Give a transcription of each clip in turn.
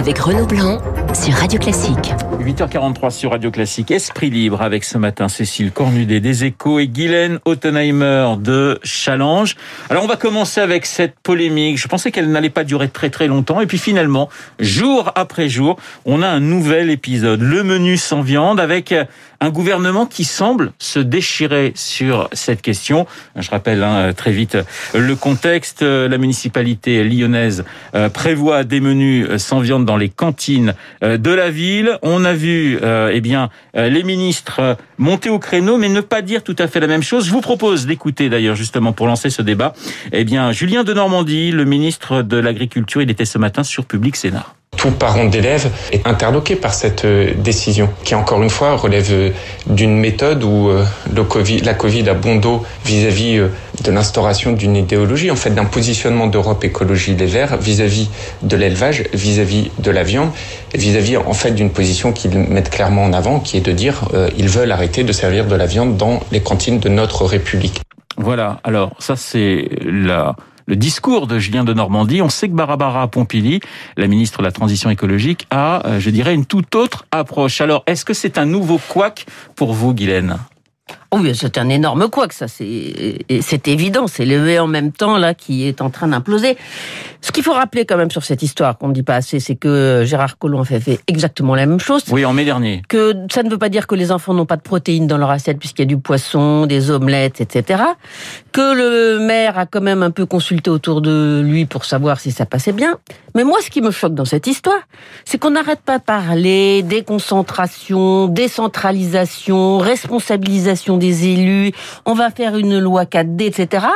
avec Renaud Blanc sur Radio Classique. 8h43 sur Radio Classique. Esprit libre avec ce matin Cécile Cornudet des Échos et Guylaine Ottenheimer de Challenge. Alors on va commencer avec cette polémique. Je pensais qu'elle n'allait pas durer très très longtemps et puis finalement, jour après jour, on a un nouvel épisode. Le menu sans viande avec un gouvernement qui semble se déchirer sur cette question. Je rappelle hein, très vite le contexte. La municipalité lyonnaise euh, prévoit des menus sans viande dans les cantines de la ville. On a vu euh, eh bien les ministres monter au créneau, mais ne pas dire tout à fait la même chose. Je vous propose d'écouter d'ailleurs justement pour lancer ce débat. Eh bien, Julien de Normandie, le ministre de l'Agriculture, il était ce matin sur Public Sénat tout parent d'élève est interloqué par cette euh, décision, qui encore une fois relève euh, d'une méthode où euh, le COVID, la Covid a bon dos vis-à-vis de l'instauration d'une idéologie, en fait d'un positionnement d'Europe Écologie Les Verts vis-à-vis de l'élevage, vis-à-vis de la viande, vis-à-vis en fait d'une position qu'ils mettent clairement en avant, qui est de dire ils veulent arrêter de servir de la viande dans les cantines de notre République. Voilà, alors ça c'est la le discours de Julien de Normandie. On sait que Barbara Pompili, la ministre de la Transition écologique, a, euh, je dirais, une toute autre approche. Alors, est-ce que c'est un nouveau couac pour vous, Guylaine? Oui, c'est un énorme couac, ça, c'est c'est évident. C'est levé en même temps là qui est en train d'imploser. Ce qu'il faut rappeler quand même sur cette histoire qu'on ne dit pas assez, c'est que Gérard Collomb a fait, exactement la même chose. Oui, en mai dernier. Que ça ne veut pas dire que les enfants n'ont pas de protéines dans leur assiette puisqu'il y a du poisson, des omelettes, etc. Que le maire a quand même un peu consulté autour de lui pour savoir si ça passait bien. Mais moi, ce qui me choque dans cette histoire, c'est qu'on n'arrête pas de parler déconcentration, décentralisation, responsabilisation des élus, on va faire une loi 4D, etc.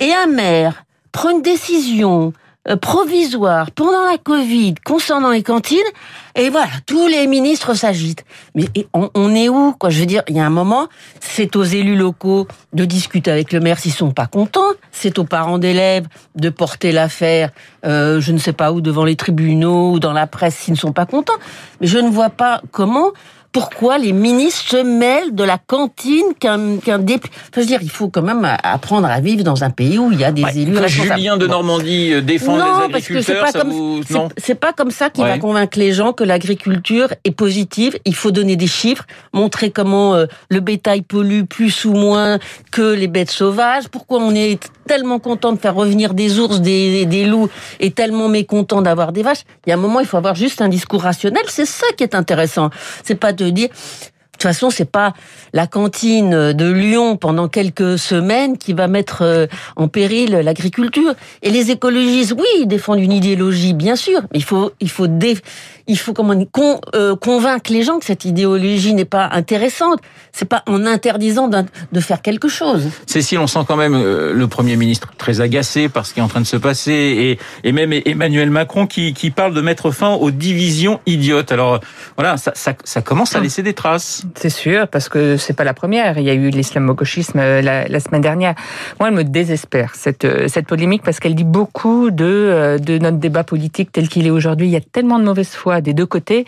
Et un maire prend une décision euh, provisoire pendant la Covid concernant les cantines, et voilà, tous les ministres s'agitent. Mais on, est où Je veux dire, il y a un moment, c'est aux élus locaux de discuter avec le maire s'ils sont pas contents, c'est aux parents d'élèves de porter l'affaire, euh, je ne sais pas où, devant les tribunaux ou dans la presse s'ils ne sont pas contents. Mais je ne vois pas comment pourquoi les ministres se mêlent de la cantine qu'un qu'un député. je veux dire, il faut quand même apprendre à vivre dans un pays où il y a des élus responsables. Julien de Normandie euh, défend non, les agriculteurs. Parce que c'est pas, pas comme ça qu'il va convaincre les gens que l'agriculture est positive. Il faut donner des chiffres, montrer comment euh, le bétail pollue plus ou moins que les bêtes sauvages. Pourquoi on est tellement content de faire revenir des ours, des, des loups, et tellement mécontent d'avoir des vaches. Il y a un moment, il faut avoir juste un discours rationnel. C'est ça qui est intéressant. C'est pas de dire de toute façon, c'est pas la cantine de Lyon pendant quelques semaines qui va mettre euh, en péril l'agriculture. Et les écologistes, oui, ils défendent une idéologie, bien sûr, mais il faut, il faut, il faut comment euh, convaincre les gens que cette idéologie n'est pas intéressante. C'est pas en interdisant de faire quelque chose. Cécile, on sent quand même euh, le Premier ministre très agacé par ce qui est en train de se passer, et, et même Emmanuel Macron qui, qui parle de mettre fin aux divisions idiotes. Alors voilà, ça, ça, ça commence à laisser des traces. C'est sûr, parce que c'est pas la première. Il y a eu l'islamo-gauchisme euh, la, semaine dernière. Moi, elle me désespère cette euh, cette polémique parce qu'elle dit beaucoup de euh, de notre débat politique tel qu'il est aujourd'hui. Il y a tellement de mauvaise foi des deux côtés.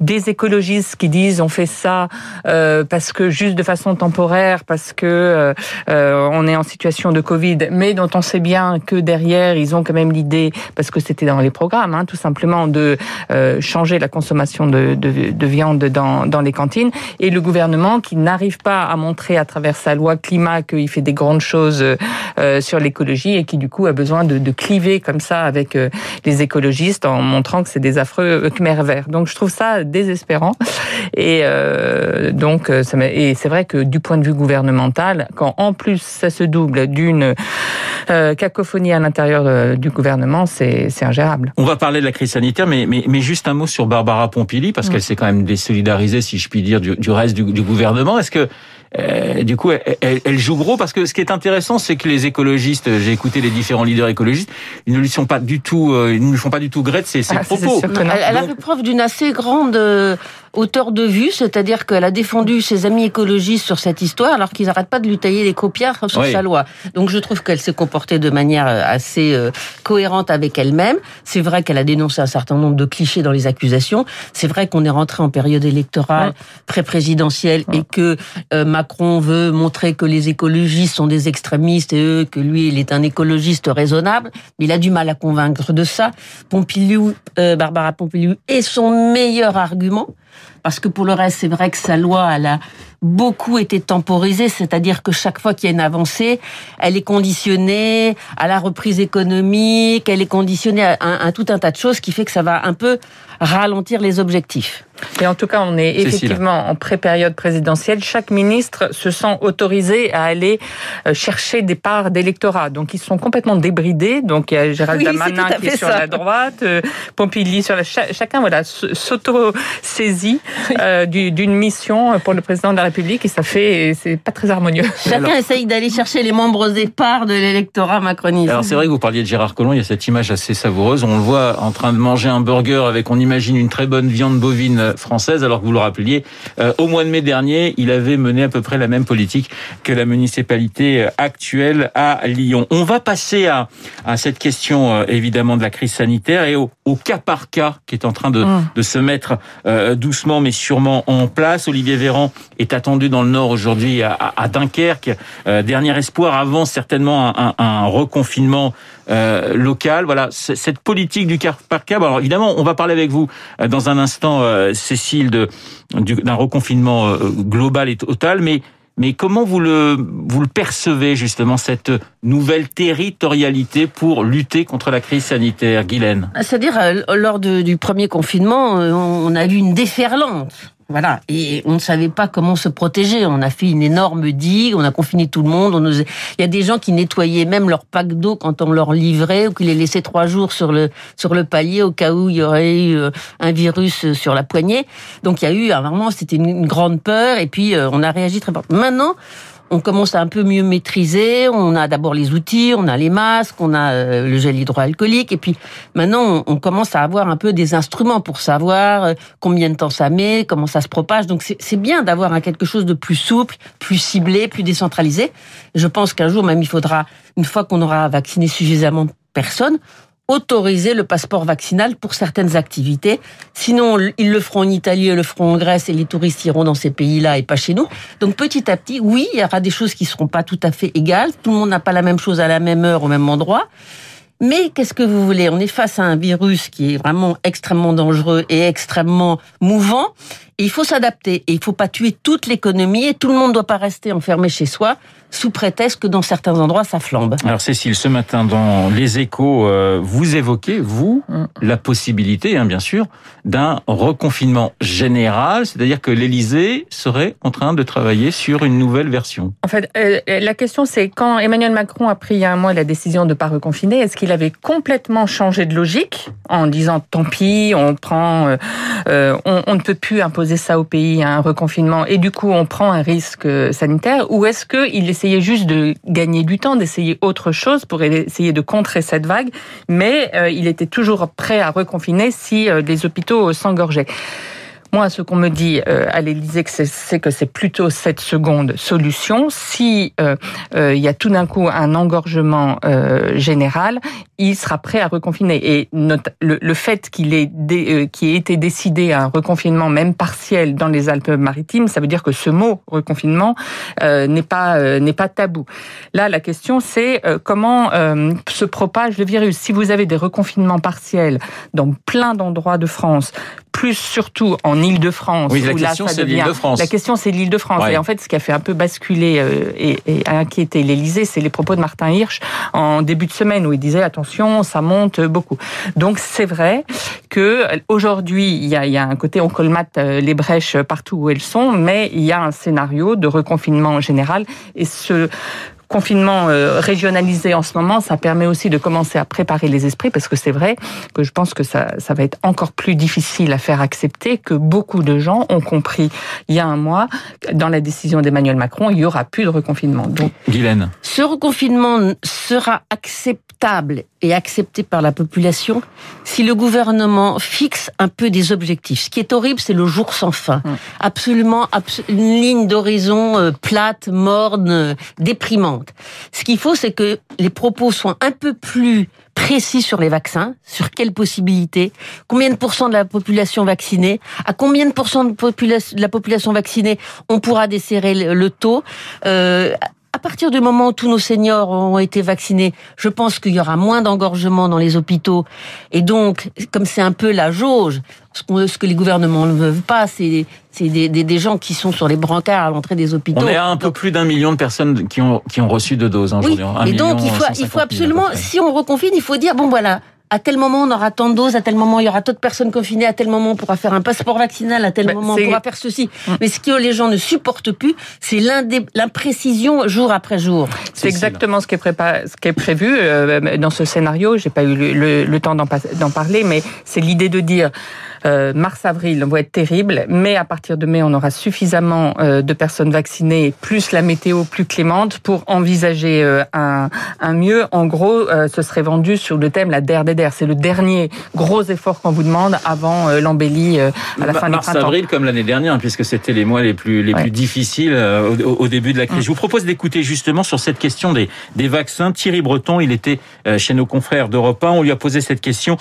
Des écologistes qui disent on fait ça parce que juste de façon temporaire, parce que on est en situation de Covid, mais dont on sait bien que derrière ils ont quand même l'idée, parce que c'était dans les programmes, hein, tout simplement de changer la consommation de, de, de viande dans dans les cantines et le gouvernement qui n'arrive pas à montrer à travers sa loi climat qu'il fait des grandes choses euh, sur l'écologie et qui du coup a besoin de, de cliver comme ça avec euh, les écologistes en montrant que c'est des affreux Khmer verts. Donc je trouve ça désespérant et euh, donc ça et c'est vrai que du point de vue gouvernemental, quand en plus ça se double d'une cacophonie à l'intérieur du gouvernement, c'est ingérable. On va parler de la crise sanitaire, mais, mais, mais juste un mot sur Barbara Pompili, parce qu'elle s'est quand même désolidarisée, si je puis dire, du, du reste du, du gouvernement. Est-ce que euh, du coup, elle, elle, joue gros? Parce que ce qui est intéressant, c'est que les écologistes, j'ai écouté les différents leaders écologistes, ils ne lui sont pas du tout, euh, ils ne lui font pas du tout gré de ses, ses ah, propos. Elle, elle, a fait preuve d'une assez grande euh, hauteur de vue, c'est-à-dire qu'elle a défendu ses amis écologistes sur cette histoire, alors qu'ils n'arrêtent pas de lui tailler les copières sur sa loi. Donc je trouve qu'elle s'est comportée de manière assez cohérente avec elle-même. C'est vrai qu'elle a dénoncé un certain nombre de clichés dans les accusations. C'est vrai qu'on est rentré en période électorale pré-présidentielle et que Macron veut montrer que les écologistes sont des extrémistes et eux, que lui, il est un écologiste raisonnable. Mais il a du mal à convaincre de ça. Pompilou, euh, Barbara Pompilou est son meilleur argument. Parce que pour le reste, c'est vrai que sa loi, elle a beaucoup été temporisée, c'est-à-dire que chaque fois qu'il y a une avancée, elle est conditionnée à la reprise économique, elle est conditionnée à, à tout un tas de choses qui fait que ça va un peu ralentir les objectifs. Et en tout cas, on est effectivement en pré-période présidentielle. Chaque ministre se sent autorisé à aller euh, chercher des parts d'électorat. Donc, ils sont complètement débridés. Donc, il y a Gérald Damanin qui est sur la droite, euh, Pompili sur la... Chacun, voilà, s'auto-saisit euh, d'une mission pour le président de la République et ça fait... C'est pas très harmonieux. Chacun essaye d'aller chercher les membres des parts de l'électorat macroniste. Alors, c'est vrai que vous parliez de Gérard Collomb. Il y a cette image assez savoureuse. On le voit en train de manger un burger avec, on imagine, une très bonne viande bovine française, alors que vous le rappeliez, euh, au mois de mai dernier, il avait mené à peu près la même politique que la municipalité euh, actuelle à Lyon. On va passer à, à cette question euh, évidemment de la crise sanitaire et au, au, cas par cas qui est en train de, mmh. de se mettre doucement mais sûrement en place. Olivier Véran est attendu dans le Nord aujourd'hui à, à, Dunkerque. dernier espoir avant certainement un, un reconfinement euh, local. Voilà, cette politique du cas par cas. Alors évidemment, on va parler avec vous dans un instant, euh, Cécile, d'un reconfinement euh, global et total, mais mais comment vous le, vous le percevez justement cette nouvelle territorialité pour lutter contre la crise sanitaire, Guylaine? C'est-à-dire, lors de, du premier confinement, on a vu une déferlante voilà, et on ne savait pas comment se protéger. On a fait une énorme digue, on a confiné tout le monde. On Il y a des gens qui nettoyaient même leur pack d'eau quand on leur livrait ou qui les laissaient trois jours sur le sur le palier au cas où il y aurait eu euh, un virus sur la poignée. Donc il y a eu, vraiment, c'était une grande peur. Et puis euh, on a réagi très fort. Maintenant, on commence à un peu mieux maîtriser. On a d'abord les outils, on a les masques, on a euh, le gel hydroalcoolique, et puis maintenant on commence à avoir un peu des instruments pour savoir euh, combien de temps ça met, comment ça se propage. Donc c'est bien d'avoir quelque chose de plus souple, plus ciblé, plus décentralisé. Je pense qu'un jour même il faudra, une fois qu'on aura vacciné suffisamment de personnes, autoriser le passeport vaccinal pour certaines activités. Sinon, ils le feront en Italie, ils le feront en Grèce et les touristes iront dans ces pays-là et pas chez nous. Donc petit à petit, oui, il y aura des choses qui seront pas tout à fait égales. Tout le monde n'a pas la même chose à la même heure au même endroit. Mais qu'est-ce que vous voulez? On est face à un virus qui est vraiment extrêmement dangereux et extrêmement mouvant. Et il faut s'adapter. Et il faut pas tuer toute l'économie et tout le monde ne doit pas rester enfermé chez soi sous prétexte que dans certains endroits, ça flambe. Alors Cécile, ce matin dans Les Échos, euh, vous évoquez, vous, mm. la possibilité, hein, bien sûr, d'un reconfinement général, c'est-à-dire que l'Élysée serait en train de travailler sur une nouvelle version. En fait, euh, la question c'est quand Emmanuel Macron a pris il y a un mois la décision de ne pas reconfiner, est-ce qu'il avait complètement changé de logique en disant tant pis, on prend, euh, on, on, ne peut plus imposer ça au pays, un reconfinement, et du coup on prend un risque sanitaire, ou est-ce qu'il essayait juste de gagner du temps, d'essayer autre chose pour essayer de contrer cette vague, mais euh, il était toujours prêt à reconfiner si euh, les hôpitaux s'engorgeaient. Moi, ce qu'on me dit euh, à l'Élysée, c'est que c'est plutôt cette seconde solution. Si euh, euh, il y a tout d'un coup un engorgement général, il sera prêt à reconfiner. Et le, fait qu'il ait, ait été décidé un reconfinement, même partiel, dans les Alpes-Maritimes, ça veut dire que ce mot reconfinement n'est pas n'est pas tabou. Là, la question, c'est comment se propage le virus? Si vous avez des reconfinements partiels dans plein d'endroits de France, plus surtout en Île-de-France. Oui, la question c'est l'Île-de-France. La question c'est l'Île-de-France. Et en fait, ce qui a fait un peu basculer euh, et, et, inquiéter l'Élysée, c'est les propos de Martin Hirsch en début de semaine où il disait attention, ça monte beaucoup. Donc c'est vrai que aujourd'hui il y a, il y a un côté on colmate euh, les brèches partout où elles sont, mais il y a un scénario de reconfinement général et ce confinement euh, régionalisé en ce moment, ça permet aussi de commencer à préparer les esprits parce que c'est vrai que je pense que ça, ça va être encore plus difficile à faire accepter que beaucoup de gens ont compris il y a un mois dans la décision d'Emmanuel Macron, il y aura plus de reconfinement. Donc, Guylaine. Ce reconfinement sera acceptable et accepté par la population si le gouvernement fixe un peu des objectifs. Ce qui est horrible, c'est le jour sans fin. Mm. Absolument, abs- une ligne d'horizon euh, plate, morne, euh, déprimante. Ce qu'il faut, c'est que les propos soient un peu plus précis sur les vaccins, sur quelles possibilités, combien de pourcents de la population vaccinée, à combien de pourcents de, popula- de la population vaccinée on pourra desserrer le, taux. Euh, partir du moment où tous nos seniors ont été vaccinés, je pense qu'il y aura moins d'engorgement dans les hôpitaux. Et donc, comme c'est un peu la jauge, ce, que les gouvernements ne veulent pas, c'est des, des, des gens qui sont sur les brancards à l'entrée des hôpitaux. On est à un peu plus d'un million de personnes qui ont, qui ont reçu deux doses hein, Oui, aujourd'hui. Un et donc il faut, il 150 faut 000 à peu absolument, si on reconfine, il faut dire, bon voilà, à tel moment on aura tant de doses, à tel moment il y aura tant de personnes confinées, à tel moment on pourra faire un passeport vaccinal, à tel Bah, moment on pourra faire ceci. Mais ce que les gens ne supportent plus, c'est l'imprécision jour après jour. C'est exactement ce qui est, prépa- ce qui est prévu euh, dans ce scénario. J'ai pas eu le, temps d'en parler, mais c'est l'idée de dire euh, mars-avril va être terrible, mais à partir de mai, on aura suffisamment euh, de personnes vaccinées, plus la météo plus clémente, pour envisager euh, un, un mieux. En gros, euh, ce serait vendu sur le thème la DER des DER. C'est le dernier gros effort qu'on vous demande avant euh, l'embellie euh, à la fin du Mars printemps. avril comme l'année dernière puisque c'était les mois les plus les Ouais. plus difficiles au, au début de la crise. Je vous propose d'écouter justement sur cette question des des vaccins Thierry Breton, il était chez nos confrères d'Europe 1, on lui a posé cette question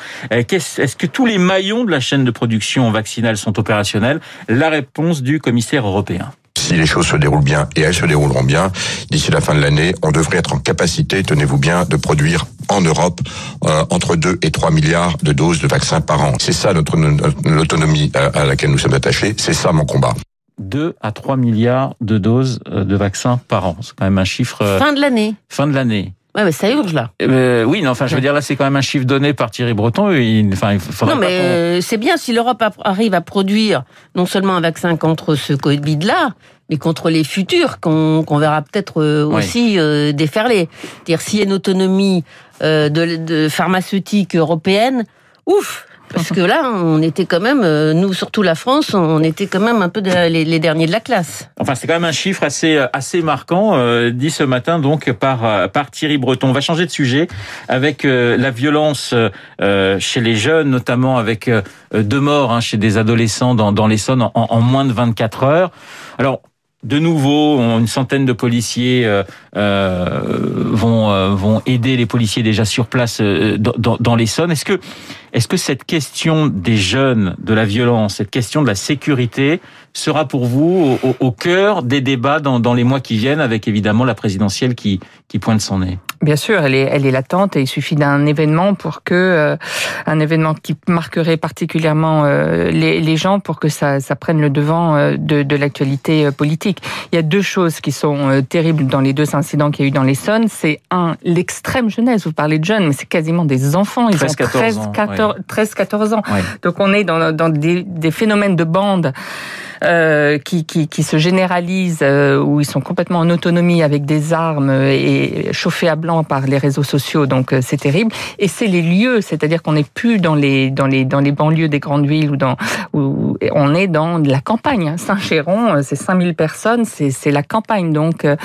qu'est-ce- est-ce que tous les maillons de la chaîne de production vaccinale sont opérationnels La réponse du commissaire européen. Si les choses se déroulent bien, et elles se dérouleront bien, d'ici la fin de l'année, on devrait être en capacité, tenez-vous bien, de produire en Europe euh, entre 2 et 3 milliards de doses de vaccins par an. C'est ça notre notre- l'autonomie à, à laquelle nous sommes attachés, c'est ça mon combat. 2 à 3 milliards de doses euh, de vaccins par an. C'est quand même un chiffre euh, Fin de l'année. fin de l'année. Ouais, mais ça urge là. Euh, oui, non, enfin, je veux dire, là, c'est quand même un chiffre donné par Thierry Breton. Il, enfin, il faudrait Non, mais euh, c'est bien si l'Europe a- arrive à produire non seulement un vaccin contre ce Covid-là, mais contre les futurs qu'on qu'on verra peut-être euh, Oui. aussi euh, déferler. C'est-à-dire s'il y a une autonomie euh, de, de pharmaceutique européenne, ouf parce que là, on était quand même, euh, nous, surtout la France, on était quand même un peu de- les, les derniers de la classe. Enfin, c'est quand même un chiffre assez euh, assez marquant, euh, dit ce matin donc par euh, par Thierry Breton. On va changer de sujet avec euh, la violence euh, chez les jeunes, notamment avec deux morts hein, chez des adolescents dans dans l'Essonne en, en moins de 24 heures. Alors. De nouveau, une centaine de policiers euh, euh, vont euh, vont aider les policiers déjà sur place dans, dans, l'Essonne. Est-ce que est-ce que cette question des jeunes, de la violence, cette question de la sécurité sera pour vous au, au- au cœur des débats dans, dans les mois qui viennent, avec évidemment la présidentielle qui, qui pointe son nez? Bien sûr, elle est, elle est latente et il suffit d'un événement pour que euh, un événement qui marquerait particulièrement euh, les, les gens pour que ça, ça prenne le devant euh, de, de l'actualité euh, politique. Il y a deux choses qui sont euh, terribles dans les deux incidents qu'il y a eu dans l'Essonne. C'est un l'extrême jeunesse. Vous parlez de jeunes, mais c'est quasiment des enfants. Ils 13, ont 14 13, ans, 14, 13, 14 ans. Donc on est dans, dans des, des phénomènes de bande euh, qui, qui, qui se généralisent, euh, où ils sont complètement en autonomie avec des armes et chauffés à blanc par les réseaux sociaux. Donc euh, c'est terrible. Et c'est les lieux, c'est-à-dire qu'on n'est plus dans les dans les dans les banlieues des grandes villes ou dans où on est dans la campagne. hein. Saint-Chéron, euh, c'est 5000 personnes, c'est la campagne. Donc euh,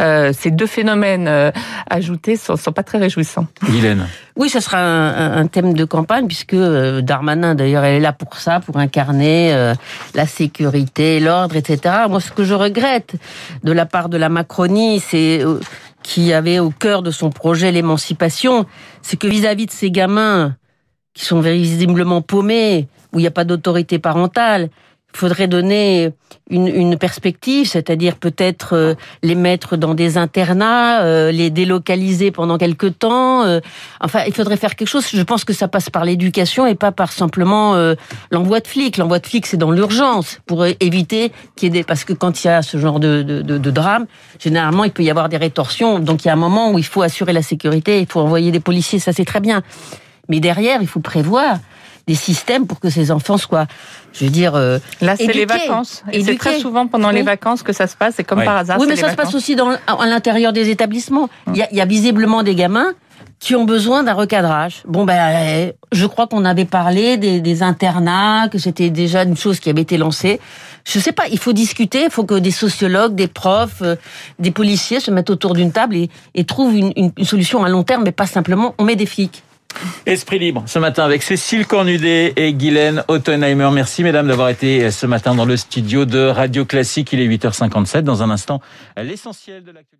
euh, ces deux phénomènes ajoutés sont, sont pas très réjouissants. Guylaine Oui, ce sera un, un- thème de campagne puisque euh, Darmanin, d'ailleurs, elle est là pour ça, pour incarner euh, la sécurité, l'ordre, etc. Moi, ce que je regrette de la part de la Macronie, c'est euh, qui avait au cœur de son projet l'émancipation, c'est que vis-à-vis de ces gamins qui sont visiblement paumés, où il n'y a pas d'autorité parentale, faudrait donner une, une perspective, c'est-à-dire peut-être euh, les mettre dans des internats, euh, les délocaliser pendant quelque temps. euh, enfin, il faudrait faire quelque chose. Je pense que ça passe par l'éducation et pas par simplement l'envoi de flics. L'envoi de flics, c'est dans l'urgence pour éviter qu'il y ait des... Parce que quand il y a ce genre de, de, de, de drame, généralement, il peut y avoir des rétorsions. Donc, il y a un moment où il faut assurer la sécurité, il faut envoyer des policiers, ça c'est très bien. Mais derrière, il faut prévoir des systèmes pour que ces enfants soient, je veux dire, euh, Là, c'est les vacances. Et c'est très souvent pendant les vacances que ça se passe. C'est comme Oui. par hasard. oui, mais ça se passe aussi dans, à l'intérieur des établissements. Il y, a, il y a visiblement des gamins qui ont besoin d'un recadrage. Bon, ben, euh, je crois qu'on avait parlé des, des internats, que c'était déjà une chose qui avait été lancée. Je sais pas, il faut discuter, il faut que des sociologues, des profs, euh, des policiers se mettent autour d'une table et, et trouvent une, une- une solution à long terme, mais pas simplement on met des flics. Esprit libre, ce matin avec Cécile Cornudet et Guylaine Ottenheimer. Merci mesdames d'avoir été ce matin dans le studio de Radio Classique. Il est 8h57. Dans un instant, l'essentiel de l'actualité.